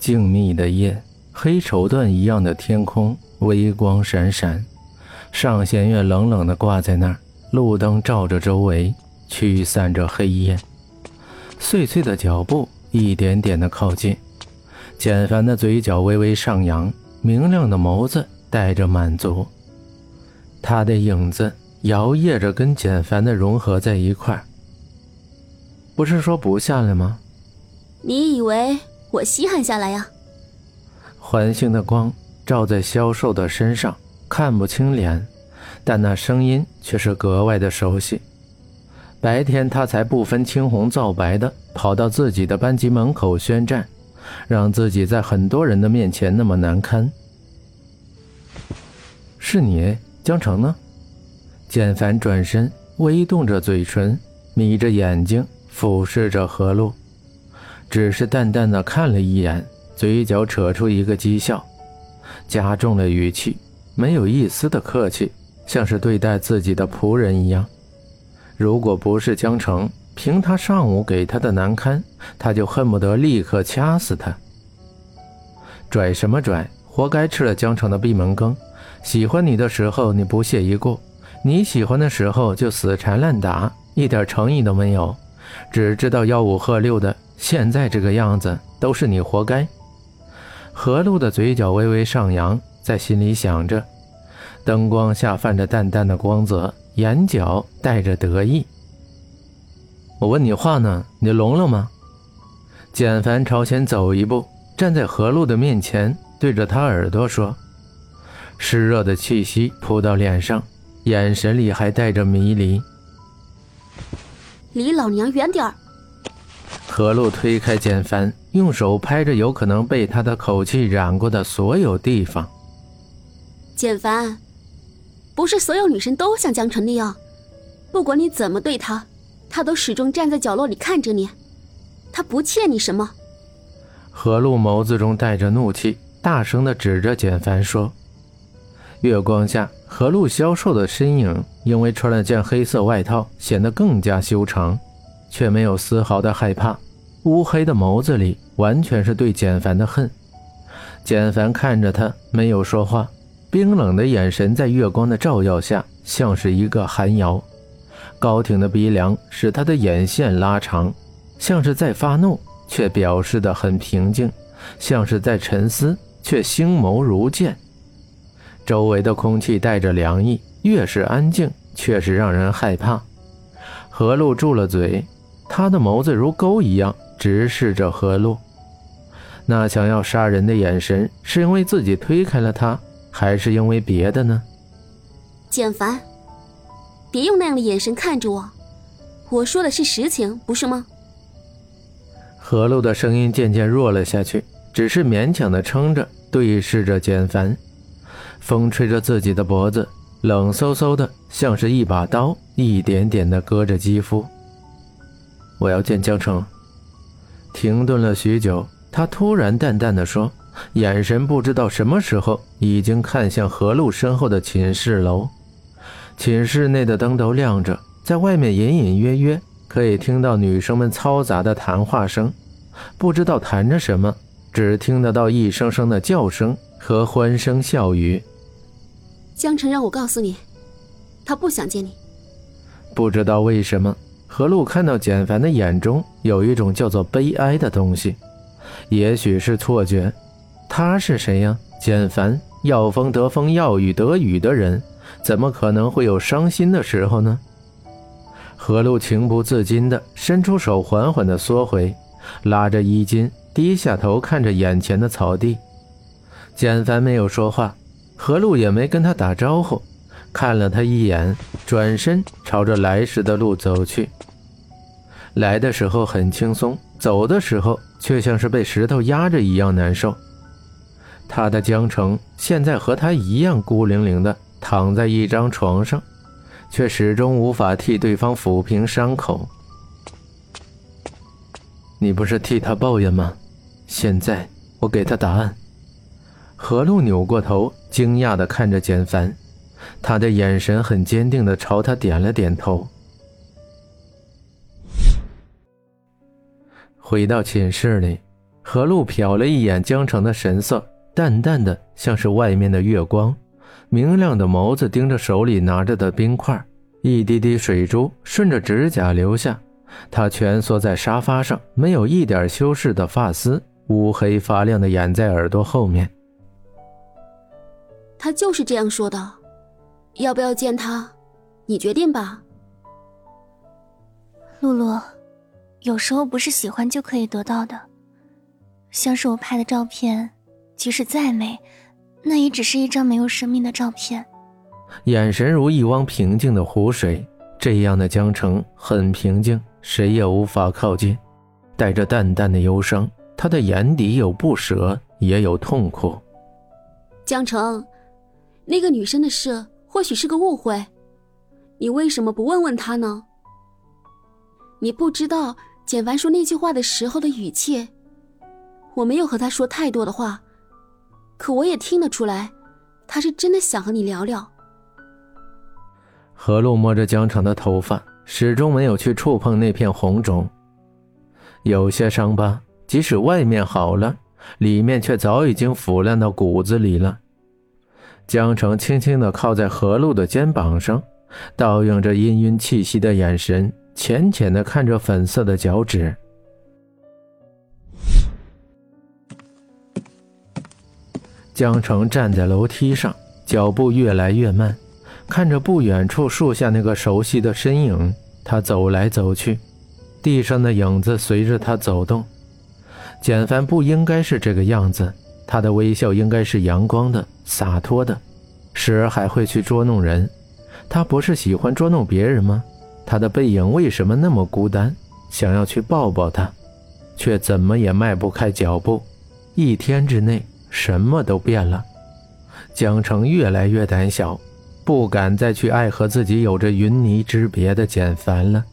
静谧的夜，黑绸缎一样的天空，微光闪闪。上弦月冷冷的挂在那儿，路灯照着周围，驱散着黑烟。碎碎的脚步一点点的靠近，简凡的嘴角微微上扬，明亮的眸子带着满足。他的影子摇曳着，跟简凡的融合在一块。不是说不下来吗？你以为我稀罕下来呀？环形的光照在消瘦的身上，看不清脸，但那声音却是格外的熟悉。白天他才不分青红皂白的跑到自己的班级门口宣战，让自己在很多人的面前那么难堪。是你，江城呢？简凡转身，微动着嘴唇，眯着眼睛。俯视着何露，只是淡淡的看了一眼，嘴角扯出一个讥笑，加重了语气，没有一丝的客气，像是对待自己的仆人一样。如果不是江城，凭他上午给他的难堪，他就恨不得立刻掐死他。拽什么拽，活该吃了江城的闭门羹。喜欢你的时候你不屑一顾，你喜欢的时候就死缠烂打，一点诚意都没有。只知道吆五喝六的，现在这个样子都是你活该。何露的嘴角微微上扬，在心里想着，灯光下泛着淡淡的光泽，眼角带着得意。我问你话呢，你聋了吗？简凡朝前走一步，站在何露的面前，对着他耳朵说，湿热的气息扑到脸上，眼神里还带着迷离。离老娘远点儿！何露推开简凡，用手拍着有可能被他的口气染过的所有地方。简凡，不是所有女生都像江城那样，不管你怎么对他，他都始终站在角落里看着你，他不欠你什么。何露眸子中带着怒气，大声的指着简凡说：“月光下。”何露消瘦的身影，因为穿了件黑色外套，显得更加修长，却没有丝毫的害怕。乌黑的眸子里，完全是对简凡的恨。简凡看着他，没有说话，冰冷的眼神在月光的照耀下，像是一个寒窑。高挺的鼻梁使他的眼线拉长，像是在发怒，却表示的很平静；像是在沉思，却星眸如剑。周围的空气带着凉意，越是安静，却是让人害怕。何露住了嘴，他的眸子如钩一样直视着何露，那想要杀人的眼神，是因为自己推开了他，还是因为别的呢？简凡，别用那样的眼神看着我，我说的是实情，不是吗？何露的声音渐渐弱了下去，只是勉强的撑着，对视着简凡。风吹着自己的脖子，冷飕飕的，像是一把刀，一点点的割着肌肤。我要见江城。停顿了许久，他突然淡淡的说，眼神不知道什么时候已经看向何露身后的寝室楼。寝室内的灯都亮着，在外面隐隐约约可以听到女生们嘈杂的谈话声，不知道谈着什么，只听得到一声声的叫声和欢声笑语。江辰让我告诉你，他不想见你。不知道为什么，何露看到简凡的眼中有一种叫做悲哀的东西。也许是错觉，他是谁呀？简凡，要风得风，要雨得雨的人，怎么可能会有伤心的时候呢？何露情不自禁地伸出手，缓缓地缩回，拉着衣襟，低下头看着眼前的草地。简凡没有说话。何露也没跟他打招呼，看了他一眼，转身朝着来时的路走去。来的时候很轻松，走的时候却像是被石头压着一样难受。他的江城现在和他一样孤零零的躺在一张床上，却始终无法替对方抚平伤口。你不是替他抱怨吗？现在我给他答案。何露扭过头，惊讶地看着简凡，他的眼神很坚定地朝他点了点头。回到寝室里，何露瞟了一眼江城的神色，淡淡的像是外面的月光，明亮的眸子盯着手里拿着的冰块，一滴滴水珠顺着指甲流下。他蜷缩在沙发上，没有一点修饰的发丝，乌黑发亮的眼在耳朵后面。他就是这样说的，要不要见他，你决定吧。露露，有时候不是喜欢就可以得到的。像是我拍的照片，即使再美，那也只是一张没有生命的照片。眼神如一汪平静的湖水，这样的江城很平静，谁也无法靠近，带着淡淡的忧伤。他的眼底有不舍，也有痛苦。江城，那个女生的事或许是个误会，你为什么不问问她呢？你不知道简凡说那句话的时候的语气。我没有和他说太多的话，可我也听得出来，他是真的想和你聊聊。何露摸着江城的头发，始终没有去触碰那片红肿。有些伤疤，即使外面好了，里面却早已经腐烂到骨子里了。江城轻轻地靠在何露的肩膀上，倒映着氤氲气息的眼神，浅浅的看着粉色的脚趾。江城站在楼梯上，脚步越来越慢，看着不远处树下那个熟悉的身影。他走来走去，地上的影子随着他走动。简凡不应该是这个样子，他的微笑应该是阳光的、洒脱的，时而还会去捉弄人。他不是喜欢捉弄别人吗？他的背影为什么那么孤单？想要去抱抱他，却怎么也迈不开脚步。一天之内。什么都变了，江城越来越胆小，不敢再去爱和自己有着云泥之别的简凡了。